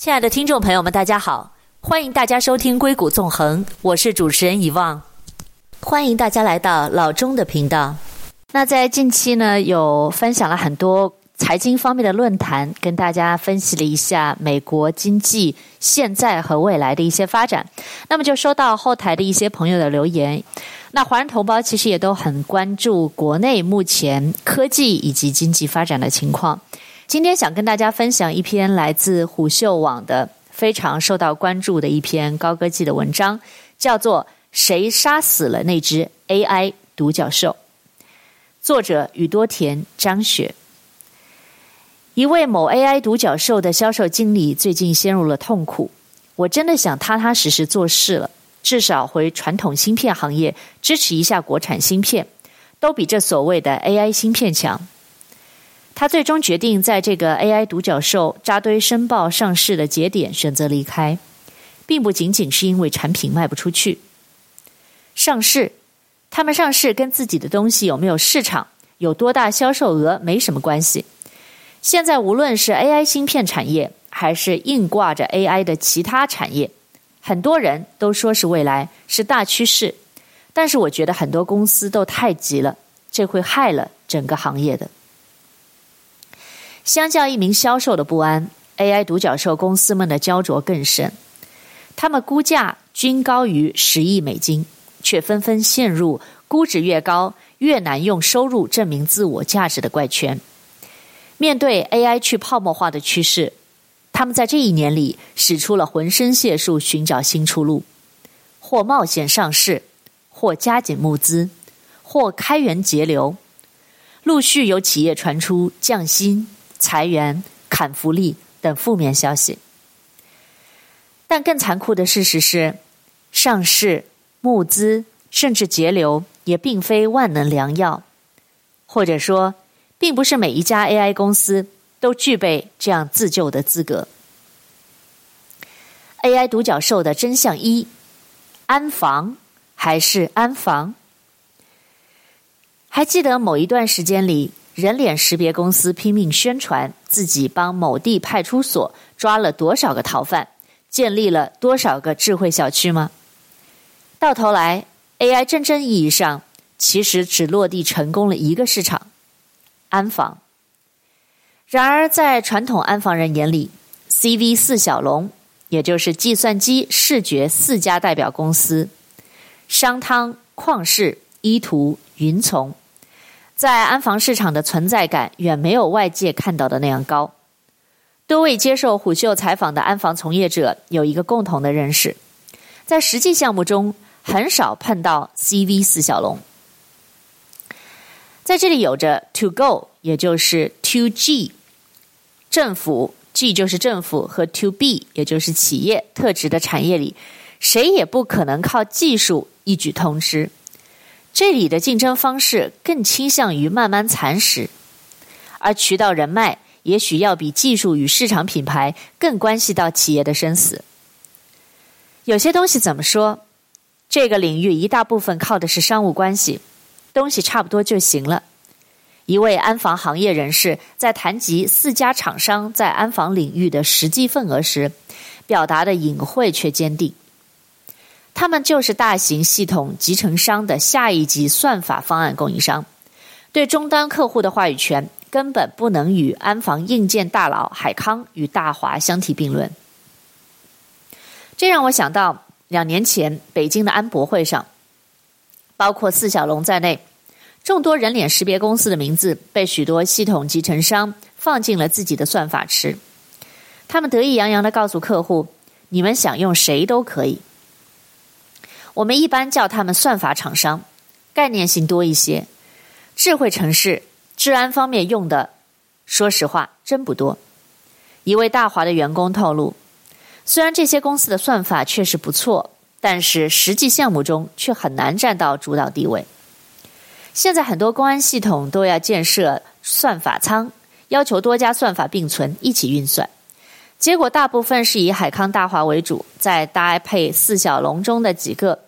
亲爱的听众朋友们，大家好，欢迎大家收听《硅谷纵横》，我是主持人遗忘，欢迎大家来到老钟的频道。那在近期呢，有分享了很多财经方面的论坛，跟大家分析了一下美国经济现在和未来的一些发展。那么就收到后台的一些朋友的留言，那华人同胞其实也都很关注国内目前科技以及经济发展的情况。今天想跟大家分享一篇来自虎嗅网的非常受到关注的一篇高科技的文章，叫做《谁杀死了那只 AI 独角兽》。作者宇多田张雪，一位某 AI 独角兽的销售经理最近陷入了痛苦。我真的想踏踏实实做事了，至少回传统芯片行业支持一下国产芯片，都比这所谓的 AI 芯片强。他最终决定在这个 AI 独角兽扎堆申报上市的节点选择离开，并不仅仅是因为产品卖不出去，上市。他们上市跟自己的东西有没有市场、有多大销售额没什么关系。现在无论是 AI 芯片产业，还是硬挂着 AI 的其他产业，很多人都说是未来，是大趋势。但是我觉得很多公司都太急了，这会害了整个行业的。相较一名销售的不安，AI 独角兽公司们的焦灼更甚。他们估价均高于十亿美金。却纷纷陷入估值越高越难用收入证明自我价值的怪圈。面对 AI 去泡沫化的趋势，他们在这一年里使出了浑身解数寻找新出路，或冒险上市，或加紧募资，或开源节流。陆续有企业传出降薪、裁员、砍福利等负面消息。但更残酷的事实是，上市。募资甚至节流也并非万能良药，或者说，并不是每一家 AI 公司都具备这样自救的资格。AI 独角兽的真相一：安防还是安防？还记得某一段时间里，人脸识别公司拼命宣传自己帮某地派出所抓了多少个逃犯，建立了多少个智慧小区吗？到头来，AI 真正意义上其实只落地成功了一个市场——安防。然而，在传统安防人眼里，CV 四小龙，也就是计算机视觉四家代表公司——商汤、旷视、依图、云从，在安防市场的存在感远没有外界看到的那样高。多位接受虎嗅采访的安防从业者有一个共同的认识：在实际项目中，很少碰到 CV 四小龙，在这里有着 To Go，也就是 To G，政府 G 就是政府和 To B，也就是企业特指的产业里，谁也不可能靠技术一举通吃。这里的竞争方式更倾向于慢慢蚕食，而渠道人脉也许要比技术与市场品牌更关系到企业的生死。有些东西怎么说？这个领域一大部分靠的是商务关系，东西差不多就行了。一位安防行业人士在谈及四家厂商在安防领域的实际份额时，表达的隐晦却坚定。他们就是大型系统集成商的下一级算法方案供应商，对终端客户的话语权根本不能与安防硬件大佬海康与大华相提并论。这让我想到。两年前，北京的安博会上，包括四小龙在内，众多人脸识别公司的名字被许多系统集成商放进了自己的算法池。他们得意洋洋的告诉客户：“你们想用谁都可以。”我们一般叫他们算法厂商，概念性多一些。智慧城市、治安方面用的，说实话真不多。一位大华的员工透露。虽然这些公司的算法确实不错，但是实际项目中却很难占到主导地位。现在很多公安系统都要建设算法仓，要求多家算法并存一起运算，结果大部分是以海康、大华为主，再搭配四小龙中的几个，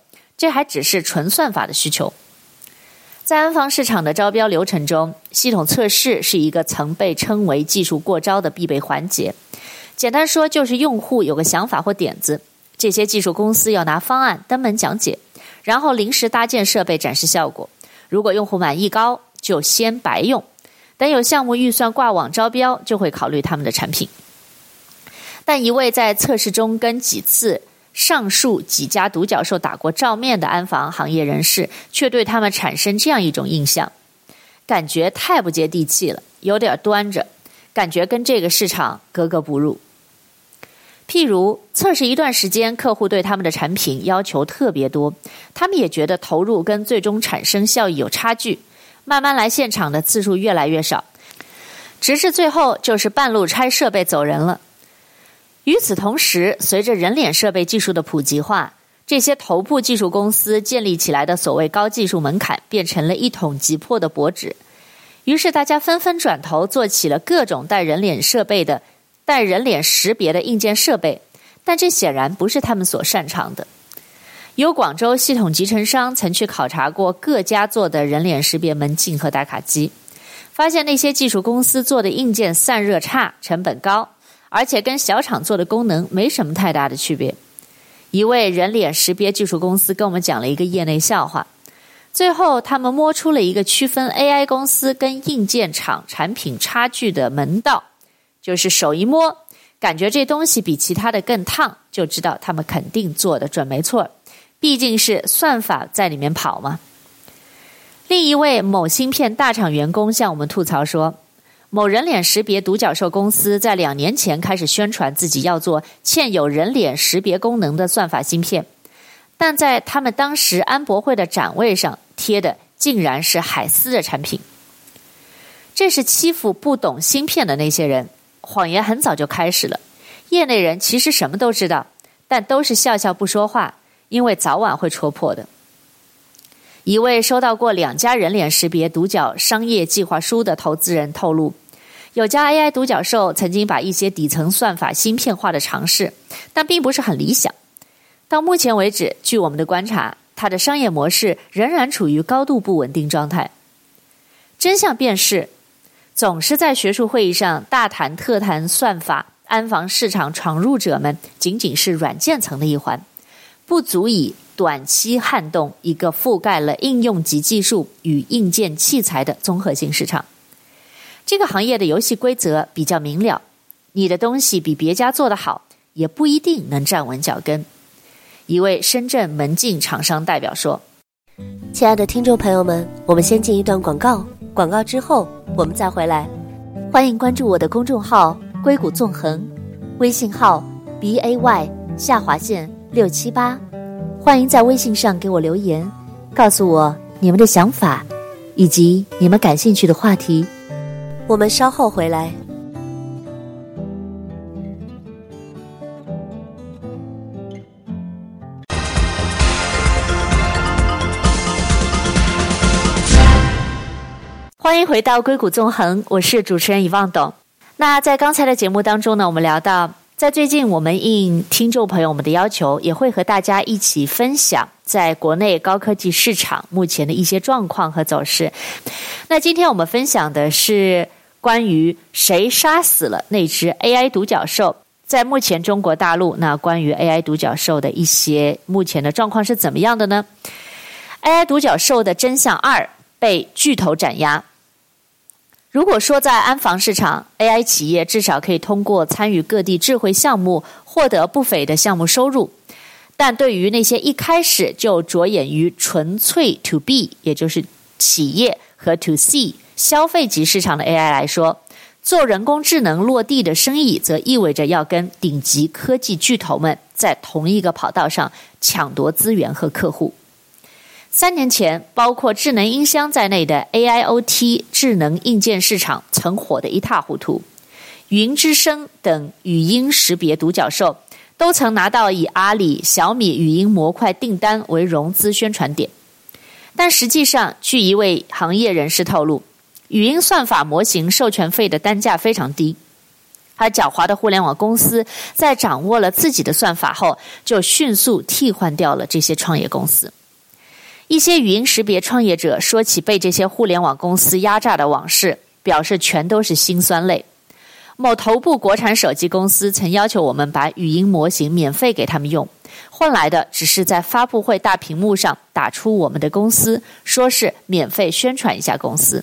这还只是纯算法的需求。在安防市场的招标流程中，系统测试是一个曾被称为技术过招的必备环节。简单说，就是用户有个想法或点子，这些技术公司要拿方案登门讲解，然后临时搭建设备展示效果。如果用户满意高，就先白用，等有项目预算挂网招标，就会考虑他们的产品。但一位在测试中跟几次上述几家独角兽打过照面的安防行业人士，却对他们产生这样一种印象：感觉太不接地气了，有点端着，感觉跟这个市场格格不入。譬如测试一段时间，客户对他们的产品要求特别多，他们也觉得投入跟最终产生效益有差距，慢慢来现场的次数越来越少，直至最后就是半路拆设备走人了。与此同时，随着人脸设备技术的普及化，这些头部技术公司建立起来的所谓高技术门槛，变成了一桶急迫的薄纸。于是大家纷纷转头做起了各种带人脸设备的。带人脸识别的硬件设备，但这显然不是他们所擅长的。有广州系统集成商曾去考察过各家做的人脸识别门禁和打卡机，发现那些技术公司做的硬件散热差、成本高，而且跟小厂做的功能没什么太大的区别。一位人脸识别技术公司跟我们讲了一个业内笑话，最后他们摸出了一个区分 AI 公司跟硬件厂产品差距的门道。就是手一摸，感觉这东西比其他的更烫，就知道他们肯定做的准没错。毕竟是算法在里面跑嘛。另一位某芯片大厂员工向我们吐槽说，某人脸识别独角兽公司在两年前开始宣传自己要做嵌有人脸识别功能的算法芯片，但在他们当时安博会的展位上贴的竟然是海思的产品。这是欺负不懂芯片的那些人。谎言很早就开始了，业内人其实什么都知道，但都是笑笑不说话，因为早晚会戳破的。一位收到过两家人脸识别独角商业计划书的投资人透露，有家 AI 独角兽曾经把一些底层算法芯片化的尝试，但并不是很理想。到目前为止，据我们的观察，它的商业模式仍然处于高度不稳定状态。真相便是。总是在学术会议上大谈特谈算法，安防市场闯入者们仅仅是软件层的一环，不足以短期撼动一个覆盖了应用级技术与硬件器材的综合性市场。这个行业的游戏规则比较明了，你的东西比别家做得好，也不一定能站稳脚跟。一位深圳门禁厂商代表说：“亲爱的听众朋友们，我们先进一段广告。”广告之后，我们再回来。欢迎关注我的公众号“硅谷纵横”，微信号 b a y 下划线六七八。欢迎在微信上给我留言，告诉我你们的想法，以及你们感兴趣的话题。我们稍后回来。欢迎回到硅谷纵横，我是主持人遗忘董。那在刚才的节目当中呢，我们聊到，在最近我们应听众朋友们的要求，也会和大家一起分享在国内高科技市场目前的一些状况和走势。那今天我们分享的是关于谁杀死了那只 AI 独角兽，在目前中国大陆，那关于 AI 独角兽的一些目前的状况是怎么样的呢？AI 独角兽的真相二被巨头斩压。如果说在安防市场，AI 企业至少可以通过参与各地智慧项目获得不菲的项目收入，但对于那些一开始就着眼于纯粹 To B，也就是企业和 To C 消费级市场的 AI 来说，做人工智能落地的生意，则意味着要跟顶级科技巨头们在同一个跑道上抢夺资源和客户。三年前，包括智能音箱在内的 AIoT 智能硬件市场曾火得一塌糊涂，云之声等语音识别独角兽都曾拿到以阿里、小米语音模块订单为融资宣传点。但实际上，据一位行业人士透露，语音算法模型授权费的单价非常低，而狡猾的互联网公司在掌握了自己的算法后，就迅速替换掉了这些创业公司。一些语音识别创业者说起被这些互联网公司压榨的往事，表示全都是辛酸泪。某头部国产手机公司曾要求我们把语音模型免费给他们用，换来的只是在发布会大屏幕上打出我们的公司，说是免费宣传一下公司。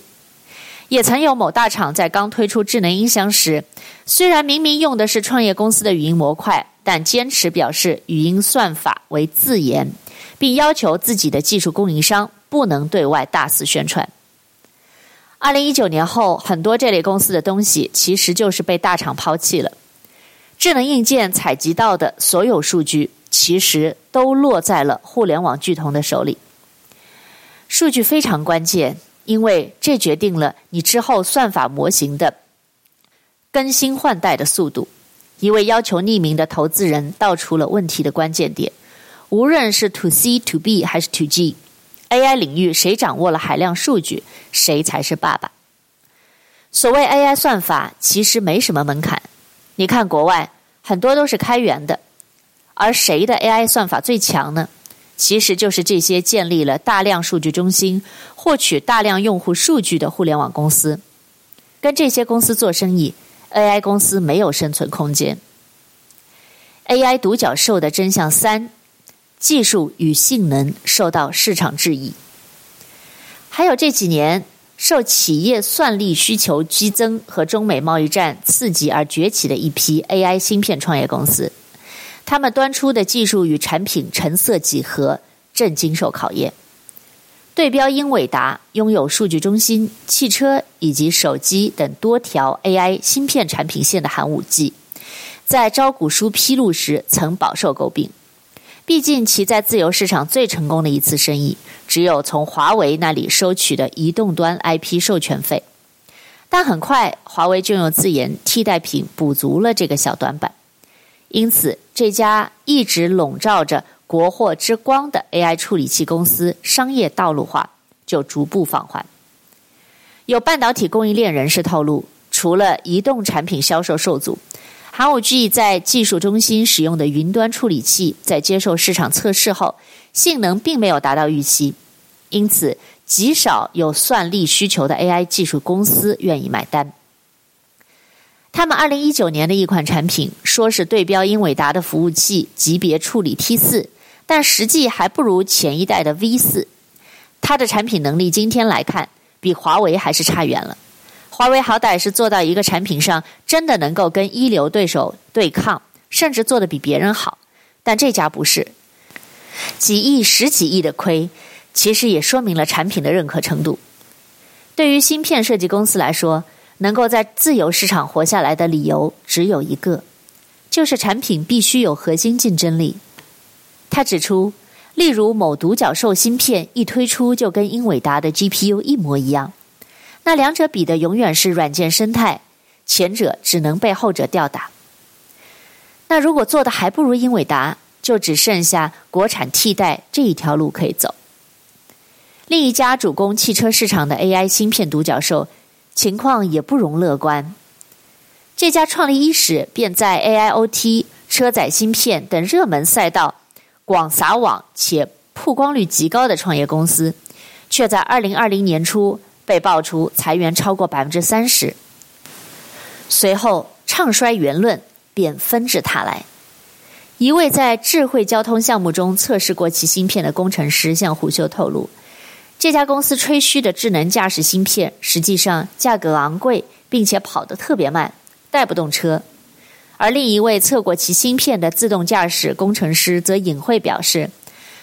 也曾有某大厂在刚推出智能音箱时，虽然明明用的是创业公司的语音模块，但坚持表示语音算法为自研，并要求自己的技术供应商不能对外大肆宣传。二零一九年后，很多这类公司的东西其实就是被大厂抛弃了。智能硬件采集到的所有数据，其实都落在了互联网巨头的手里。数据非常关键。因为这决定了你之后算法模型的更新换代的速度。一位要求匿名的投资人道出了问题的关键点：无论是 To C、To B 还是 To G，AI 领域谁掌握了海量数据，谁才是爸爸。所谓 AI 算法其实没什么门槛，你看国外很多都是开源的，而谁的 AI 算法最强呢？其实就是这些建立了大量数据中心、获取大量用户数据的互联网公司。跟这些公司做生意，AI 公司没有生存空间。AI 独角兽的真相三：技术与性能受到市场质疑。还有这几年受企业算力需求激增和中美贸易战刺激而崛起的一批 AI 芯片创业公司。他们端出的技术与产品成色几何，正经受考验。对标英伟达拥有数据中心、汽车以及手机等多条 AI 芯片产品线的寒武纪，在招股书披露时曾饱受诟病。毕竟其在自由市场最成功的一次生意，只有从华为那里收取的移动端 IP 授权费。但很快，华为就用自研替代品补足了这个小短板。因此，这家一直笼罩着国货之光的 AI 处理器公司商业道路化就逐步放缓。有半导体供应链人士透露，除了移动产品销售受阻，寒武纪在技术中心使用的云端处理器在接受市场测试后，性能并没有达到预期，因此极少有算力需求的 AI 技术公司愿意买单。他们二零一九年的一款产品，说是对标英伟达的服务器级别处理 T 四，但实际还不如前一代的 V 四。它的产品能力今天来看，比华为还是差远了。华为好歹是做到一个产品上真的能够跟一流对手对抗，甚至做得比别人好，但这家不是。几亿、十几亿的亏，其实也说明了产品的认可程度。对于芯片设计公司来说，能够在自由市场活下来的理由只有一个，就是产品必须有核心竞争力。他指出，例如某独角兽芯片一推出就跟英伟达的 GPU 一模一样，那两者比的永远是软件生态，前者只能被后者吊打。那如果做的还不如英伟达，就只剩下国产替代这一条路可以走。另一家主攻汽车市场的 AI 芯片独角兽。情况也不容乐观。这家创立伊始便在 AIoT、车载芯片等热门赛道广撒网且曝光率极高的创业公司，却在二零二零年初被爆出裁员超过百分之三十。随后，唱衰言论便纷至沓来。一位在智慧交通项目中测试过其芯片的工程师向虎嗅透露。这家公司吹嘘的智能驾驶芯片，实际上价格昂贵，并且跑得特别慢，带不动车。而另一位测过其芯片的自动驾驶工程师则隐晦表示，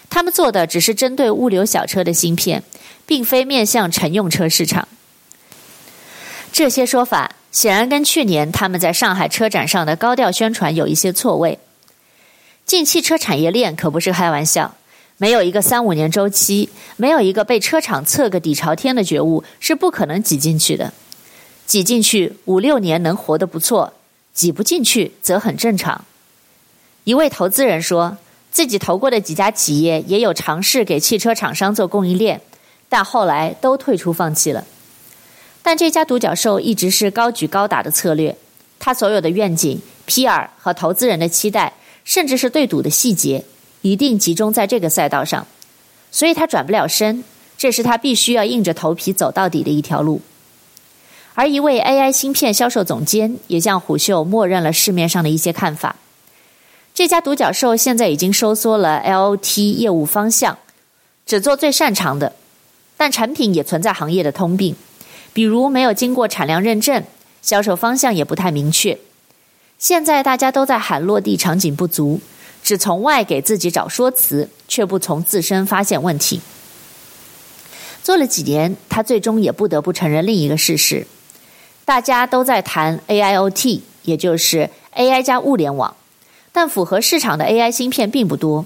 他们做的只是针对物流小车的芯片，并非面向乘用车市场。这些说法显然跟去年他们在上海车展上的高调宣传有一些错位。进汽车产业链可不是开玩笑。没有一个三五年周期，没有一个被车厂测个底朝天的觉悟，是不可能挤进去的。挤进去五六年能活得不错，挤不进去则很正常。一位投资人说，自己投过的几家企业也有尝试给汽车厂商做供应链，但后来都退出放弃了。但这家独角兽一直是高举高打的策略，他所有的愿景、PR 和投资人的期待，甚至是对赌的细节。一定集中在这个赛道上，所以他转不了身，这是他必须要硬着头皮走到底的一条路。而一位 AI 芯片销售总监也向虎嗅默认了市面上的一些看法。这家独角兽现在已经收缩了 LOT 业务方向，只做最擅长的，但产品也存在行业的通病，比如没有经过产量认证，销售方向也不太明确。现在大家都在喊落地场景不足，只从外给自己找说辞，却不从自身发现问题。做了几年，他最终也不得不承认另一个事实：大家都在谈 AIoT，也就是 AI 加物联网，但符合市场的 AI 芯片并不多。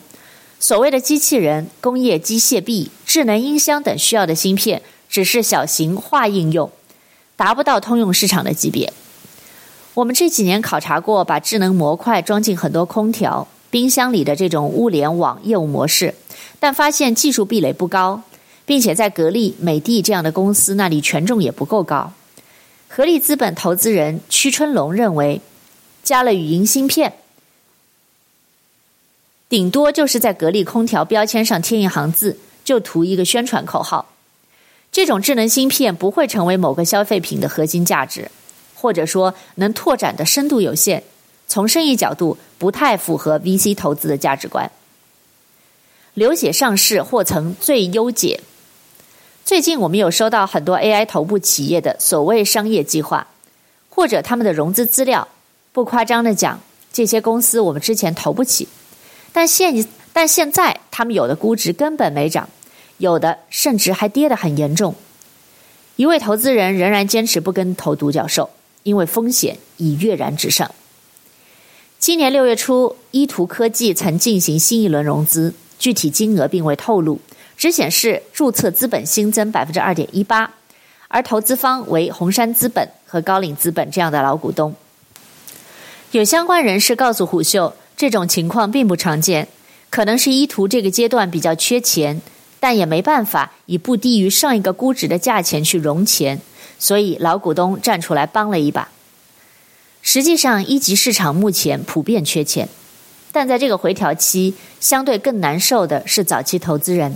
所谓的机器人、工业机械臂、智能音箱等需要的芯片，只是小型化应用，达不到通用市场的级别。我们这几年考察过，把智能模块装进很多空调、冰箱里的这种物联网业务模式，但发现技术壁垒不高，并且在格力、美的这样的公司那里权重也不够高。合力资本投资人屈春龙认为，加了语音芯片，顶多就是在格力空调标签上贴一行字，就图一个宣传口号。这种智能芯片不会成为某个消费品的核心价值。或者说，能拓展的深度有限，从生意角度不太符合 VC 投资的价值观。流血上市或曾最优解。最近我们有收到很多 AI 头部企业的所谓商业计划，或者他们的融资资料。不夸张的讲，这些公司我们之前投不起，但现但现在他们有的估值根本没涨，有的甚至还跌得很严重。一位投资人仍然坚持不跟投独角兽。因为风险已跃然纸上。今年六月初，依图科技曾进行新一轮融资，具体金额并未透露，只显示注册资本新增百分之二点一八，而投资方为红杉资本和高瓴资本这样的老股东。有相关人士告诉虎嗅，这种情况并不常见，可能是依图这个阶段比较缺钱，但也没办法以不低于上一个估值的价钱去融钱。所以老股东站出来帮了一把。实际上，一级市场目前普遍缺钱，但在这个回调期，相对更难受的是早期投资人，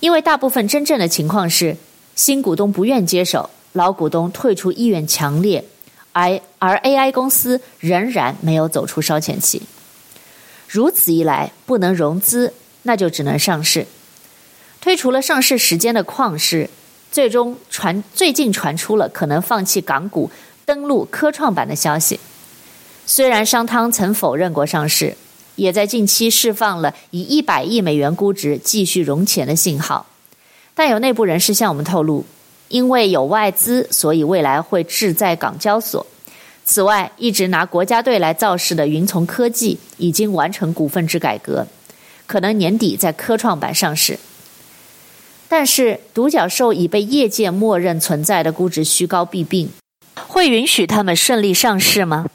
因为大部分真正的情况是，新股东不愿接手，老股东退出意愿强烈，而而 AI 公司仍然没有走出烧钱期。如此一来，不能融资，那就只能上市。推除了上市时间的旷世。最终传最近传出了可能放弃港股登陆科创板的消息。虽然商汤曾否认过上市，也在近期释放了以一百亿美元估值继续融钱的信号，但有内部人士向我们透露，因为有外资，所以未来会置在港交所。此外，一直拿国家队来造势的云从科技已经完成股份制改革，可能年底在科创板上市。但是，独角兽已被业界默认存在的估值虚高弊病，会允许他们顺利上市吗？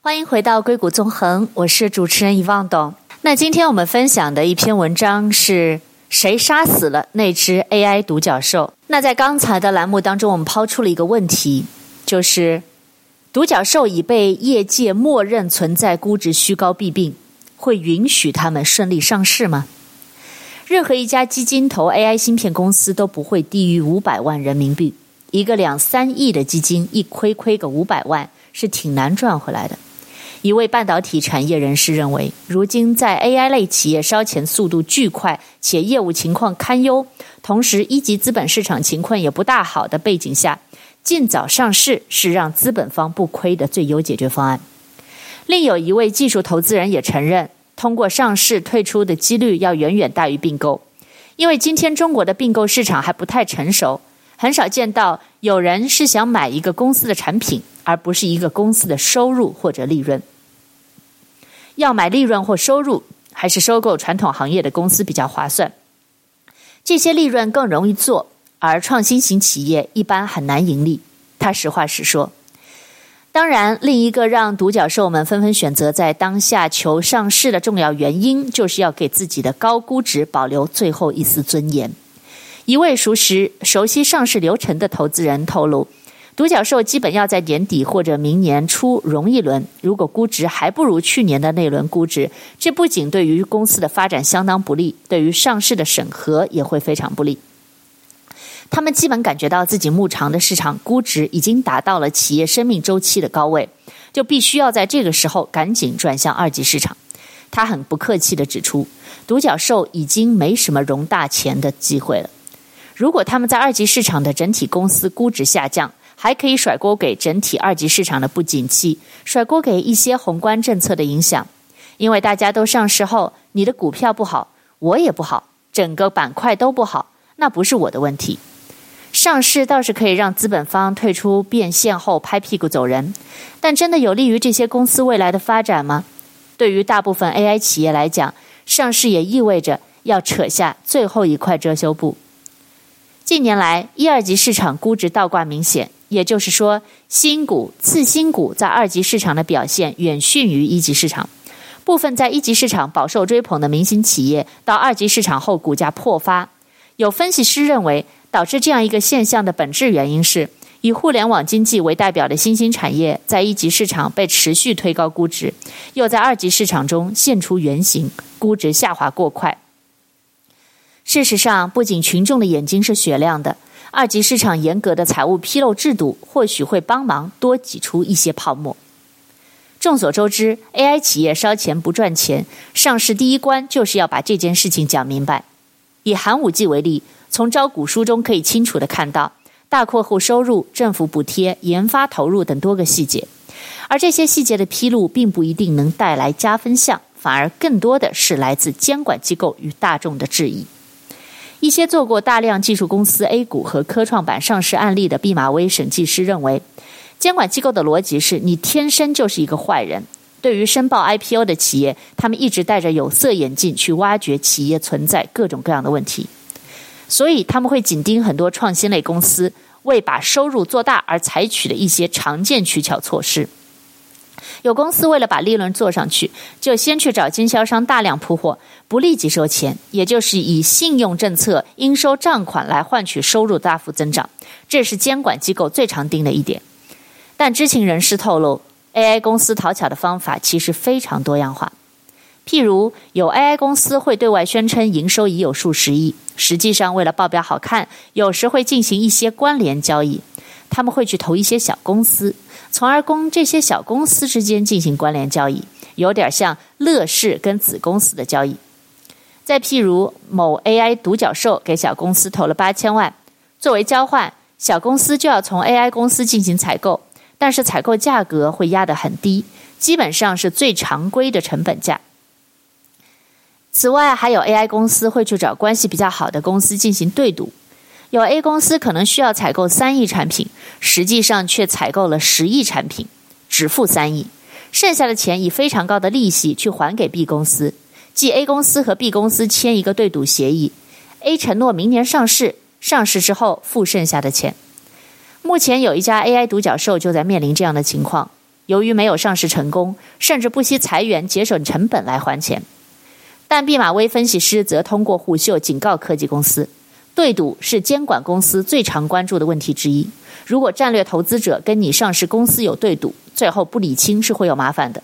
欢迎回到硅谷纵横，我是主持人遗忘董。那今天我们分享的一篇文章是谁杀死了那只 AI 独角兽？那在刚才的栏目当中，我们抛出了一个问题，就是。独角兽已被业界默认存在估值虚高弊病，会允许他们顺利上市吗？任何一家基金投 AI 芯片公司都不会低于五百万人民币，一个两三亿的基金一亏亏个五百万是挺难赚回来的。一位半导体产业人士认为，如今在 AI 类企业烧钱速度巨快且业务情况堪忧，同时一级资本市场情况也不大好的背景下。尽早上市是让资本方不亏的最优解决方案。另有一位技术投资人也承认，通过上市退出的几率要远远大于并购，因为今天中国的并购市场还不太成熟，很少见到有人是想买一个公司的产品，而不是一个公司的收入或者利润。要买利润或收入，还是收购传统行业的公司比较划算？这些利润更容易做。而创新型企业一般很难盈利，他实话实说。当然，另一个让独角兽们纷纷选择在当下求上市的重要原因，就是要给自己的高估值保留最后一丝尊严。一位熟识熟悉上市流程的投资人透露，独角兽基本要在年底或者明年初融一轮，如果估值还不如去年的那轮估值，这不仅对于公司的发展相当不利，对于上市的审核也会非常不利。他们基本感觉到自己目前的市场估值已经达到了企业生命周期的高位，就必须要在这个时候赶紧转向二级市场。他很不客气地指出，独角兽已经没什么融大钱的机会了。如果他们在二级市场的整体公司估值下降，还可以甩锅给整体二级市场的不景气，甩锅给一些宏观政策的影响。因为大家都上市后，你的股票不好，我也不好，整个板块都不好，那不是我的问题。上市倒是可以让资本方退出变现后拍屁股走人，但真的有利于这些公司未来的发展吗？对于大部分 AI 企业来讲，上市也意味着要扯下最后一块遮羞布。近年来，一二级市场估值倒挂明显，也就是说，新股、次新股在二级市场的表现远逊于一级市场。部分在一级市场饱受追捧的明星企业，到二级市场后股价破发。有分析师认为，导致这样一个现象的本质原因是，以互联网经济为代表的新兴产业在一级市场被持续推高估值，又在二级市场中现出原形，估值下滑过快。事实上，不仅群众的眼睛是雪亮的，二级市场严格的财务披露制度或许会帮忙多挤出一些泡沫。众所周知，AI 企业烧钱不赚钱，上市第一关就是要把这件事情讲明白。以寒武纪为例。从招股书中可以清楚地看到大客户收入、政府补贴、研发投入等多个细节，而这些细节的披露并不一定能带来加分项，反而更多的是来自监管机构与大众的质疑。一些做过大量技术公司 A 股和科创板上市案例的毕马威审计师认为，监管机构的逻辑是你天生就是一个坏人。对于申报 IPO 的企业，他们一直戴着有色眼镜去挖掘企业存在各种各样的问题。所以他们会紧盯很多创新类公司为把收入做大而采取的一些常见取巧措施。有公司为了把利润做上去，就先去找经销商大量铺货，不立即收钱，也就是以信用政策应收账款来换取收入大幅增长。这是监管机构最常盯的一点。但知情人士透露，AI 公司讨巧的方法其实非常多样化。譬如，有 AI 公司会对外宣称营收已有数十亿，实际上为了报表好看，有时会进行一些关联交易。他们会去投一些小公司，从而供这些小公司之间进行关联交易，有点像乐视跟子公司的交易。再譬如，某 AI 独角兽给小公司投了八千万，作为交换，小公司就要从 AI 公司进行采购，但是采购价格会压得很低，基本上是最常规的成本价。此外，还有 AI 公司会去找关系比较好的公司进行对赌。有 A 公司可能需要采购三亿产品，实际上却采购了十亿产品，只付三亿，剩下的钱以非常高的利息去还给 B 公司。即 A 公司和 B 公司签一个对赌协议，A 承诺明年上市，上市之后付剩下的钱。目前有一家 AI 独角兽就在面临这样的情况，由于没有上市成功，甚至不惜裁员节省成本来还钱。但毕马威分析师则通过虎嗅警告科技公司，对赌是监管公司最常关注的问题之一。如果战略投资者跟你上市公司有对赌，最后不理清是会有麻烦的。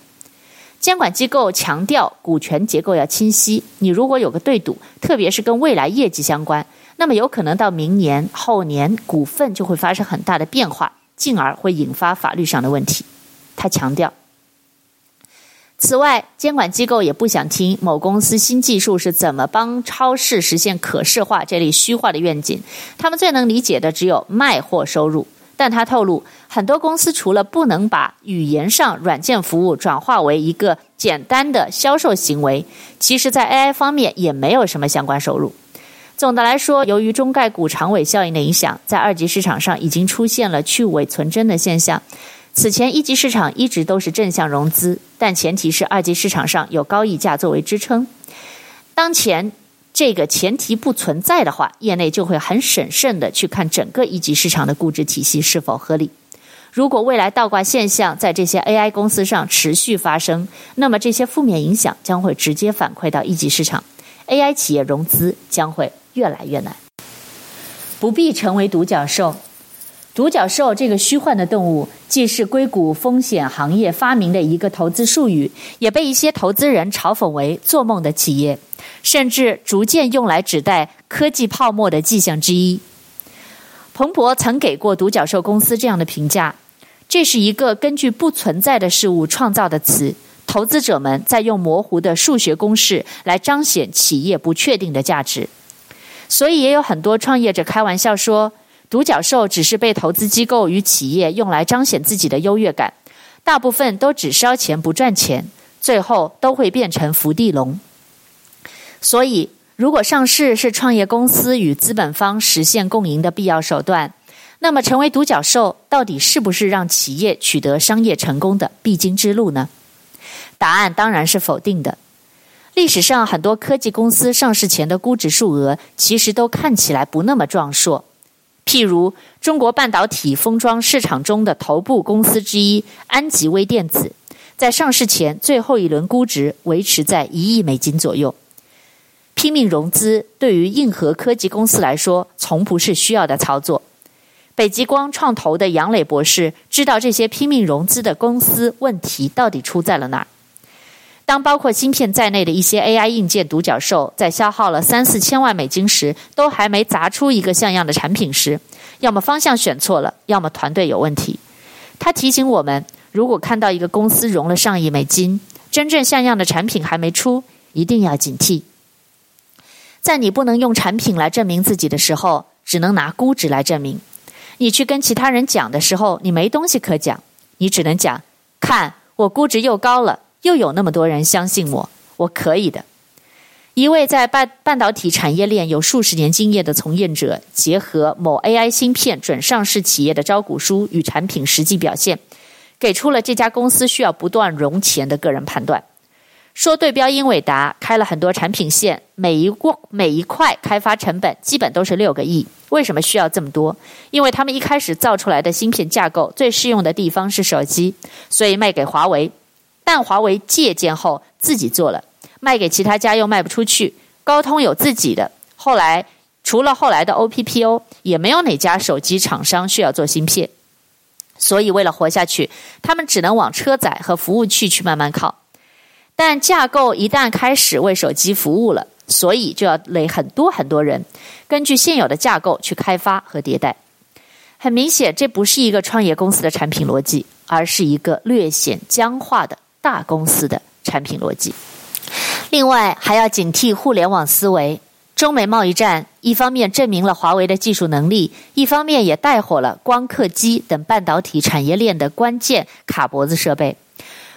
监管机构强调股权结构要清晰，你如果有个对赌，特别是跟未来业绩相关，那么有可能到明年后年股份就会发生很大的变化，进而会引发法律上的问题。他强调。此外，监管机构也不想听某公司新技术是怎么帮超市实现可视化这类虚化的愿景。他们最能理解的只有卖货收入。但他透露，很多公司除了不能把语言上软件服务转化为一个简单的销售行为，其实在 AI 方面也没有什么相关收入。总的来说，由于中概股长尾效应的影响，在二级市场上已经出现了去伪存真的现象。此前一级市场一直都是正向融资，但前提是二级市场上有高溢价作为支撑。当前这个前提不存在的话，业内就会很审慎地去看整个一级市场的估值体系是否合理。如果未来倒挂现象在这些 AI 公司上持续发生，那么这些负面影响将会直接反馈到一级市场，AI 企业融资将会越来越难。不必成为独角兽。独角兽这个虚幻的动物，既是硅谷风险行业发明的一个投资术语，也被一些投资人嘲讽为“做梦的企业”，甚至逐渐用来指代科技泡沫的迹象之一。彭博曾给过独角兽公司这样的评价：这是一个根据不存在的事物创造的词，投资者们在用模糊的数学公式来彰显企业不确定的价值。所以，也有很多创业者开玩笑说。独角兽只是被投资机构与企业用来彰显自己的优越感，大部分都只烧钱不赚钱，最后都会变成伏地龙。所以，如果上市是创业公司与资本方实现共赢的必要手段，那么成为独角兽到底是不是让企业取得商业成功的必经之路呢？答案当然是否定的。历史上很多科技公司上市前的估值数额，其实都看起来不那么壮硕。譬如中国半导体封装市场中的头部公司之一安吉微电子，在上市前最后一轮估值维持在一亿美金左右。拼命融资对于硬核科技公司来说，从不是需要的操作。北极光创投的杨磊博士知道这些拼命融资的公司问题到底出在了哪儿。当包括芯片在内的一些 AI 硬件独角兽在消耗了三四千万美金时，都还没砸出一个像样的产品时，要么方向选错了，要么团队有问题。他提醒我们，如果看到一个公司融了上亿美金，真正像样的产品还没出，一定要警惕。在你不能用产品来证明自己的时候，只能拿估值来证明。你去跟其他人讲的时候，你没东西可讲，你只能讲：看，我估值又高了。又有那么多人相信我，我可以的。一位在半半导体产业链有数十年经验的从业者，结合某 AI 芯片准上市企业的招股书与产品实际表现，给出了这家公司需要不断融钱的个人判断。说对标英伟达开了很多产品线，每一过每一块开发成本基本都是六个亿。为什么需要这么多？因为他们一开始造出来的芯片架构最适用的地方是手机，所以卖给华为。但华为借鉴后自己做了，卖给其他家又卖不出去。高通有自己的，后来除了后来的 OPPO，也没有哪家手机厂商需要做芯片。所以为了活下去，他们只能往车载和服务器去慢慢靠。但架构一旦开始为手机服务了，所以就要累很多很多人，根据现有的架构去开发和迭代。很明显，这不是一个创业公司的产品逻辑，而是一个略显僵化的。大公司的产品逻辑，另外还要警惕互联网思维。中美贸易战一方面证明了华为的技术能力，一方面也带火了光刻机等半导体产业链的关键卡脖子设备。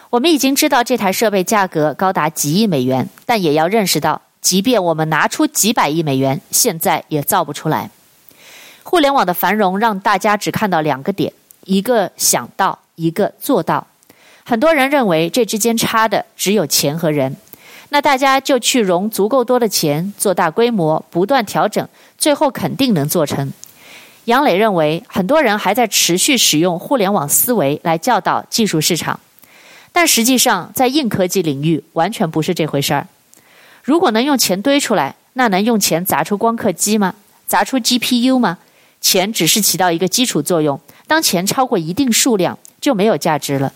我们已经知道这台设备价格高达几亿美元，但也要认识到，即便我们拿出几百亿美元，现在也造不出来。互联网的繁荣让大家只看到两个点：一个想到，一个做到。很多人认为这之间差的只有钱和人，那大家就去融足够多的钱，做大规模，不断调整，最后肯定能做成。杨磊认为，很多人还在持续使用互联网思维来教导技术市场，但实际上在硬科技领域完全不是这回事儿。如果能用钱堆出来，那能用钱砸出光刻机吗？砸出 GPU 吗？钱只是起到一个基础作用，当钱超过一定数量，就没有价值了。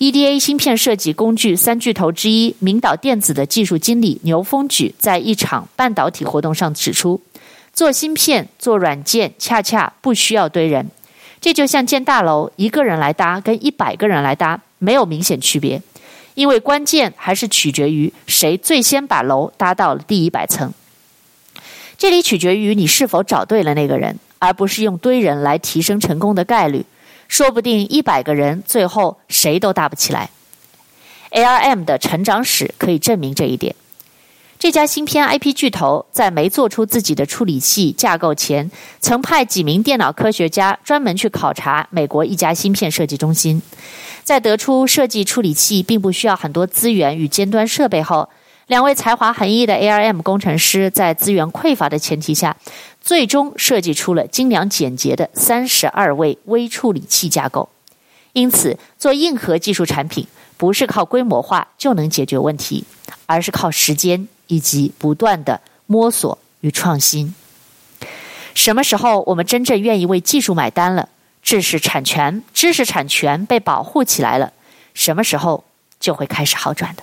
EDA 芯片设计工具三巨头之一明导电子的技术经理牛峰举在一场半导体活动上指出，做芯片、做软件恰恰不需要堆人，这就像建大楼，一个人来搭跟一百个人来搭没有明显区别，因为关键还是取决于谁最先把楼搭到了第一百层。这里取决于你是否找对了那个人，而不是用堆人来提升成功的概率。说不定一百个人最后谁都搭不起来。ARM 的成长史可以证明这一点。这家芯片 IP 巨头在没做出自己的处理器架构前，曾派几名电脑科学家专门去考察美国一家芯片设计中心，在得出设计处理器并不需要很多资源与尖端设备后，两位才华横溢的 ARM 工程师在资源匮乏的前提下，最终设计出了精良简洁的三十二位微处理器架构。因此，做硬核技术产品不是靠规模化就能解决问题，而是靠时间以及不断的摸索与创新。什么时候我们真正愿意为技术买单了？知识产权，知识产权被保护起来了，什么时候就会开始好转的。